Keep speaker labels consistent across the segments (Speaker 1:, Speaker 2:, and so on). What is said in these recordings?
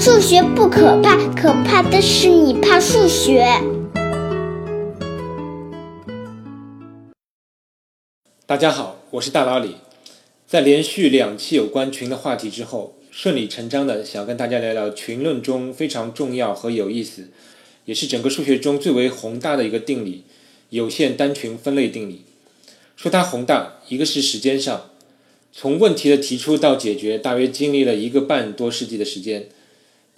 Speaker 1: 数学不可怕，可怕的是你怕数学。
Speaker 2: 大家好，我是大老李。在连续两期有关群的话题之后，顺理成章的想跟大家聊聊群论中非常重要和有意思，也是整个数学中最为宏大的一个定理——有限单群分类定理。说它宏大，一个是时间上，从问题的提出到解决，大约经历了一个半多世纪的时间。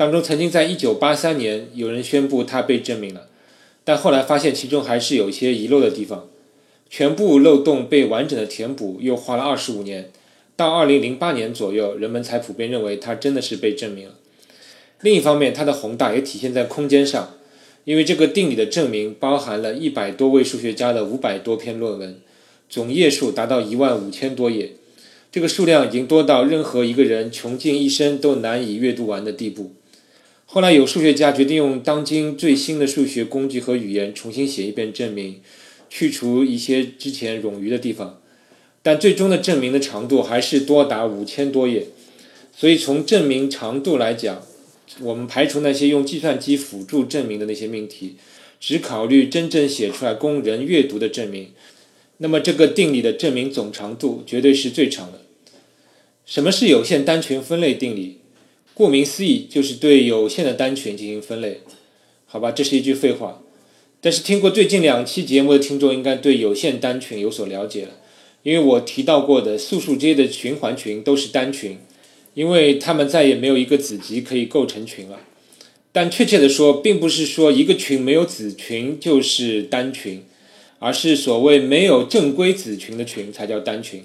Speaker 2: 当中曾经在1983年有人宣布它被证明了，但后来发现其中还是有一些遗漏的地方，全部漏洞被完整的填补又花了25年，到2008年左右，人们才普遍认为它真的是被证明了。另一方面，它的宏大也体现在空间上，因为这个定理的证明包含了一百多位数学家的五百多篇论文，总页数达到一万五千多页，这个数量已经多到任何一个人穷尽一生都难以阅读完的地步。后来有数学家决定用当今最新的数学工具和语言重新写一遍证明，去除一些之前冗余的地方，但最终的证明的长度还是多达五千多页。所以从证明长度来讲，我们排除那些用计算机辅助证明的那些命题，只考虑真正写出来供人阅读的证明，那么这个定理的证明总长度绝对是最长的。什么是有限单群分类定理？顾名思义，就是对有限的单群进行分类，好吧，这是一句废话。但是听过最近两期节目的听众应该对有限单群有所了解了，因为我提到过的素数阶的循环群都是单群，因为它们再也没有一个子集可以构成群了。但确切的说，并不是说一个群没有子群就是单群，而是所谓没有正规子群的群才叫单群。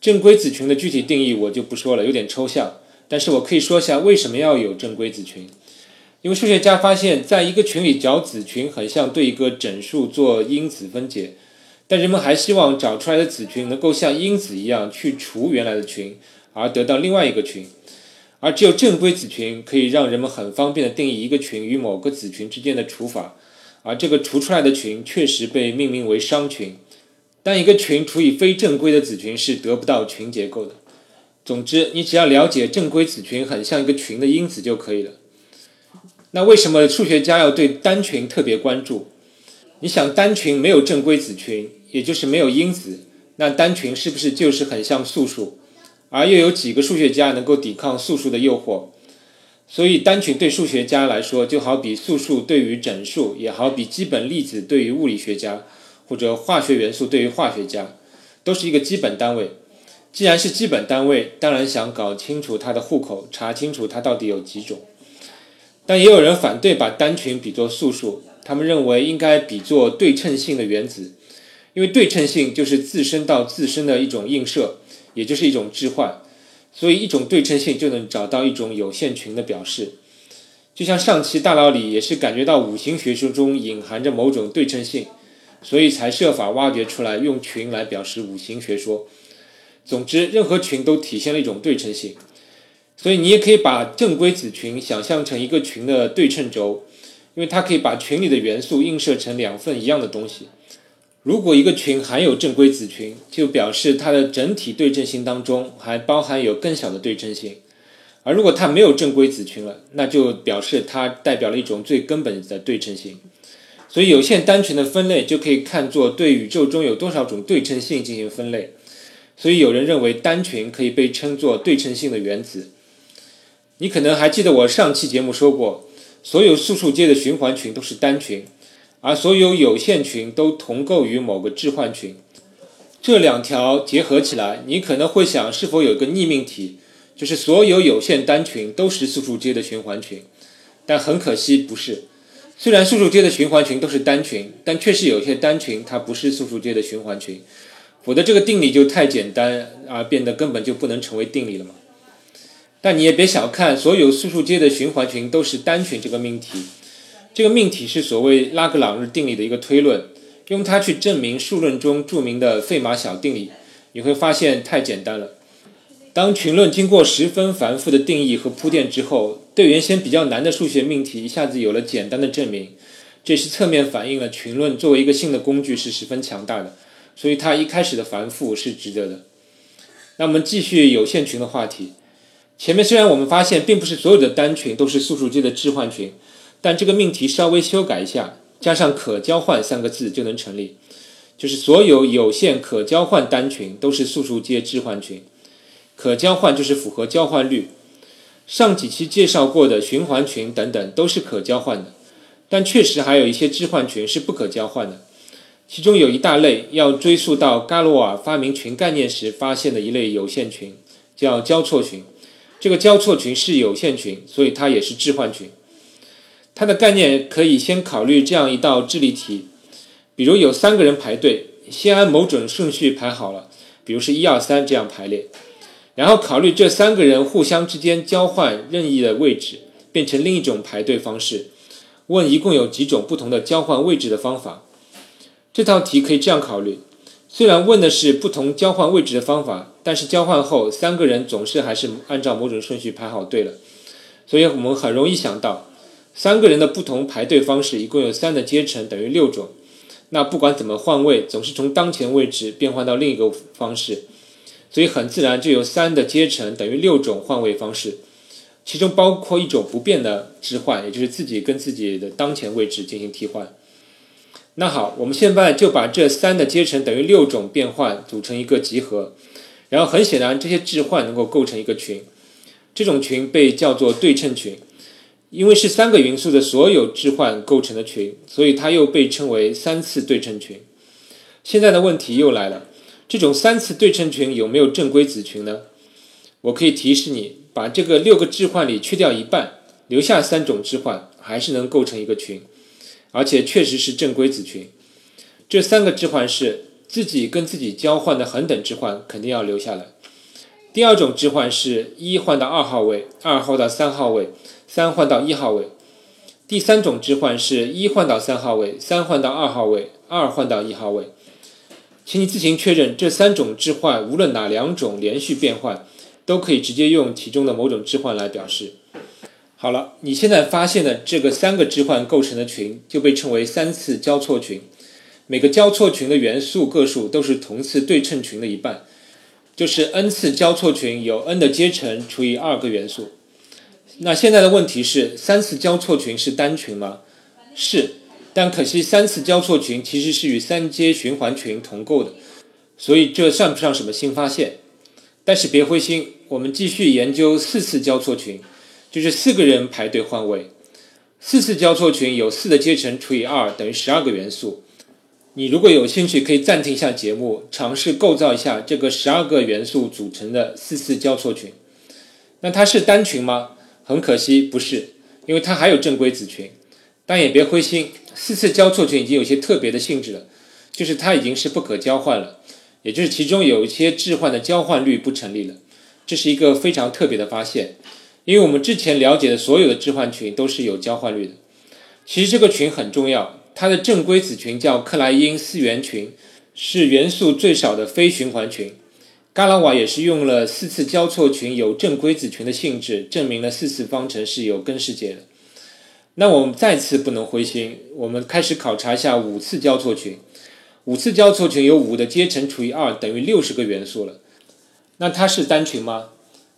Speaker 2: 正规子群的具体定义我就不说了，有点抽象。但是我可以说一下为什么要有正规子群，因为数学家发现，在一个群里找子群很像对一个整数做因子分解，但人们还希望找出来的子群能够像因子一样去除原来的群，而得到另外一个群，而只有正规子群可以让人们很方便的定义一个群与某个子群之间的除法，而这个除出来的群确实被命名为商群，但一个群除以非正规的子群是得不到群结构的。总之，你只要了解正规子群很像一个群的因子就可以了。那为什么数学家要对单群特别关注？你想，单群没有正规子群，也就是没有因子，那单群是不是就是很像素数？而又有几个数学家能够抵抗素数的诱惑？所以，单群对数学家来说，就好比素数对于整数，也好比基本粒子对于物理学家，或者化学元素对于化学家，都是一个基本单位。既然是基本单位，当然想搞清楚它的户口，查清楚它到底有几种。但也有人反对把单群比作素数，他们认为应该比作对称性的原子，因为对称性就是自身到自身的一种映射，也就是一种置换，所以一种对称性就能找到一种有限群的表示。就像上期大佬里也是感觉到五行学说中隐含着某种对称性，所以才设法挖掘出来用群来表示五行学说。总之，任何群都体现了一种对称性，所以你也可以把正规子群想象成一个群的对称轴，因为它可以把群里的元素映射成两份一样的东西。如果一个群含有正规子群，就表示它的整体对称性当中还包含有更小的对称性；而如果它没有正规子群了，那就表示它代表了一种最根本的对称性。所以，有限单群的分类就可以看作对宇宙中有多少种对称性进行分类。所以有人认为单群可以被称作对称性的原子。你可能还记得我上期节目说过，所有素数阶的循环群都是单群，而所有有限群都同构于某个置换群。这两条结合起来，你可能会想，是否有一个逆命题，就是所有有限单群都是素数阶的循环群？但很可惜不是。虽然素数阶的循环群都是单群，但确实有些单群它不是素数阶的循环群。我的这个定理就太简单而变得根本就不能成为定理了嘛？但你也别小看所有素数阶的循环群都是单群这个命题，这个命题是所谓拉格朗日定理的一个推论，用它去证明数论中著名的费马小定理，你会发现太简单了。当群论经过十分繁复的定义和铺垫之后，对原先比较难的数学命题一下子有了简单的证明，这是侧面反映了群论作为一个新的工具是十分强大的。所以它一开始的繁复是值得的。那我们继续有限群的话题。前面虽然我们发现并不是所有的单群都是素数阶的置换群，但这个命题稍微修改一下，加上可交换三个字就能成立，就是所有有限可交换单群都是素数阶置换群。可交换就是符合交换律。上几期介绍过的循环群等等都是可交换的，但确实还有一些置换群是不可交换的。其中有一大类要追溯到伽罗瓦发明群概念时发现的一类有限群，叫交错群。这个交错群是有限群，所以它也是置换群。它的概念可以先考虑这样一道智力题：比如有三个人排队，先按某种顺序排好了，比如是一二三这样排列，然后考虑这三个人互相之间交换任意的位置，变成另一种排队方式。问一共有几种不同的交换位置的方法？这道题可以这样考虑：虽然问的是不同交换位置的方法，但是交换后三个人总是还是按照某种顺序排好队了。所以我们很容易想到，三个人的不同排队方式一共有三的阶乘等于六种。那不管怎么换位，总是从当前位置变换到另一个方式，所以很自然就有三的阶乘等于六种换位方式，其中包括一种不变的置换，也就是自己跟自己的当前位置进行替换。那好，我们现在就把这三的阶乘等于六种变换组成一个集合，然后很显然这些置换能够构成一个群，这种群被叫做对称群，因为是三个元素的所有置换构成的群，所以它又被称为三次对称群。现在的问题又来了，这种三次对称群有没有正规子群呢？我可以提示你，把这个六个置换里去掉一半，留下三种置换，还是能构成一个群。而且确实是正规子群，这三个置换是自己跟自己交换的恒等置换，肯定要留下来。第二种置换是一换到二号位，二号到三号位，三换到一号位。第三种置换是一换到三号位，三换到二号位，二换到一号位。请你自行确认这三种置换，无论哪两种连续变换，都可以直接用其中的某种置换来表示。好了，你现在发现的这个三个置换构成的群就被称为三次交错群。每个交错群的元素个数都是同次对称群的一半，就是 n 次交错群有 n 的阶乘除以二个元素。那现在的问题是，三次交错群是单群吗？是，但可惜三次交错群其实是与三阶循环群同构的，所以这算不上什么新发现。但是别灰心，我们继续研究四次交错群。就是四个人排队换位，四次交错群有四的阶乘除以二等于十二个元素。你如果有兴趣，可以暂停一下节目，尝试构造一下这个十二个元素组成的四次交错群。那它是单群吗？很可惜不是，因为它还有正规子群。但也别灰心，四次交错群已经有些特别的性质了，就是它已经是不可交换了，也就是其中有一些置换的交换律不成立了。这是一个非常特别的发现。因为我们之前了解的所有的置换群都是有交换率的，其实这个群很重要，它的正规子群叫克莱因四元群，是元素最少的非循环群。伽拉瓦也是用了四次交错群有正规子群的性质，证明了四次方程是有根式解的。那我们再次不能灰心，我们开始考察一下五次交错群。五次交错群有五的阶乘除以二等于六十个元素了，那它是单群吗？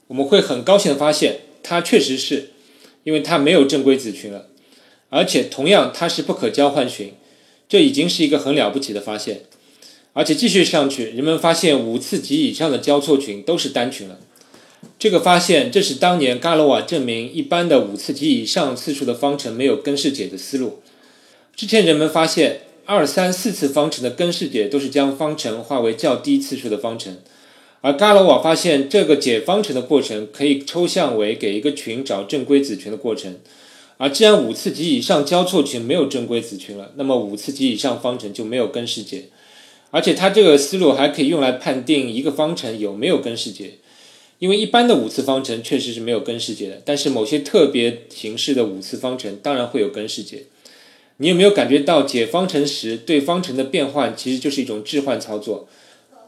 Speaker 2: 我们会很高兴的发现。它确实是，因为它没有正规子群了，而且同样它是不可交换群，这已经是一个很了不起的发现。而且继续上去，人们发现五次及以上的交错群都是单群了。这个发现正是当年伽罗瓦证明一般的五次及以上次数的方程没有根式解的思路。之前人们发现二、三、四次方程的根式解都是将方程化为较低次数的方程。而伽罗瓦发现，这个解方程的过程可以抽象为给一个群找正规子群的过程。而既然五次及以上交错群没有正规子群了，那么五次及以上方程就没有根式解。而且它这个思路还可以用来判定一个方程有没有根式解。因为一般的五次方程确实是没有根式解的，但是某些特别形式的五次方程当然会有根式解。你有没有感觉到解方程时对方程的变换其实就是一种置换操作？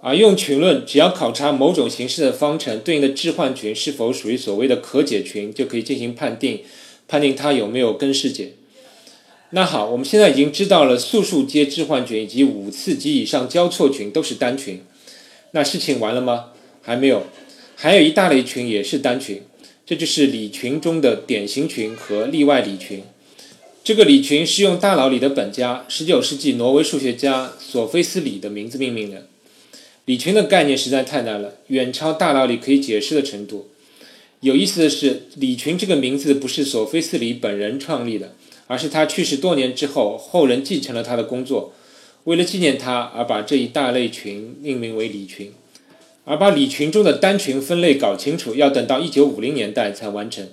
Speaker 2: 而用群论，只要考察某种形式的方程对应的置换群是否属于所谓的可解群，就可以进行判定，判定它有没有根式解。那好，我们现在已经知道了素数阶置换群以及五次及以上交错群都是单群。那事情完了吗？还没有，还有一大类群也是单群，这就是理群中的典型群和例外理群。这个理群是用大脑里的本家十九世纪挪威数学家索菲斯里的名字命名的。理群的概念实在太难了，远超大脑里可以解释的程度。有意思的是，理群这个名字不是索菲斯里本人创立的，而是他去世多年之后，后人继承了他的工作，为了纪念他而把这一大类群命名为理群。而把理群中的单群分类搞清楚，要等到1950年代才完成。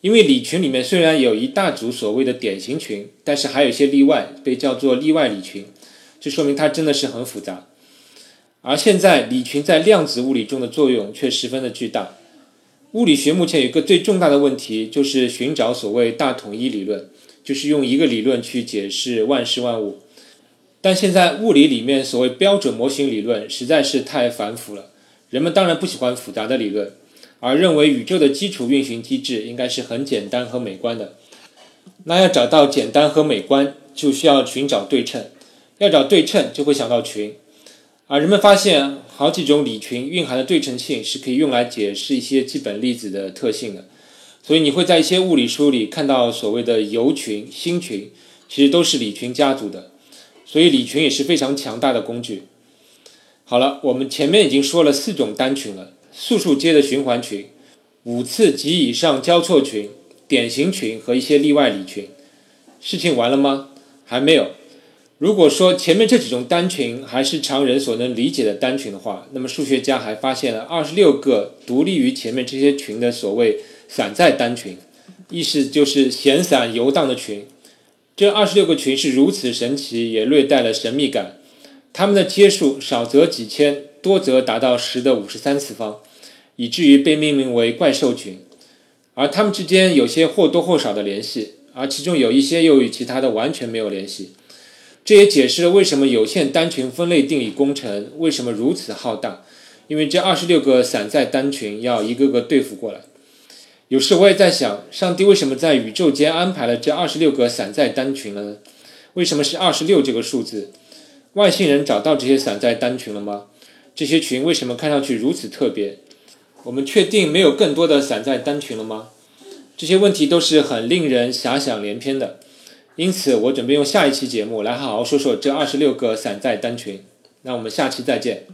Speaker 2: 因为理群里面虽然有一大组所谓的典型群，但是还有一些例外，被叫做例外理群。这说明它真的是很复杂。而现在理群在量子物理中的作用却十分的巨大。物理学目前有一个最重大的问题，就是寻找所谓大统一理论，就是用一个理论去解释万事万物。但现在物理里面所谓标准模型理论实在是太繁复了，人们当然不喜欢复杂的理论，而认为宇宙的基础运行机制应该是很简单和美观的。那要找到简单和美观，就需要寻找对称，要找对称就会想到群。而人们发现，好几种理群蕴含的对称性是可以用来解释一些基本粒子的特性的。所以你会在一些物理书里看到所谓的铀群、锌群，其实都是理群家族的。所以理群也是非常强大的工具。好了，我们前面已经说了四种单群了：素数阶的循环群、五次及以上交错群、典型群和一些例外理群。事情完了吗？还没有。如果说前面这几种单群还是常人所能理解的单群的话，那么数学家还发现了二十六个独立于前面这些群的所谓散在单群，意思就是闲散游荡的群。这二十六个群是如此神奇，也略带了神秘感。它们的阶数少则几千，多则达到十的五十三次方，以至于被命名为怪兽群。而它们之间有些或多或少的联系，而其中有一些又与其他的完全没有联系。这也解释了为什么有限单群分类定理工程为什么如此浩大，因为这二十六个散在单群要一个个对付过来。有时我也在想，上帝为什么在宇宙间安排了这二十六个散在单群呢？为什么是二十六这个数字？外星人找到这些散在单群了吗？这些群为什么看上去如此特别？我们确定没有更多的散在单群了吗？这些问题都是很令人遐想连篇的。因此，我准备用下一期节目来好好说说这二十六个散在单群。那我们下期再见。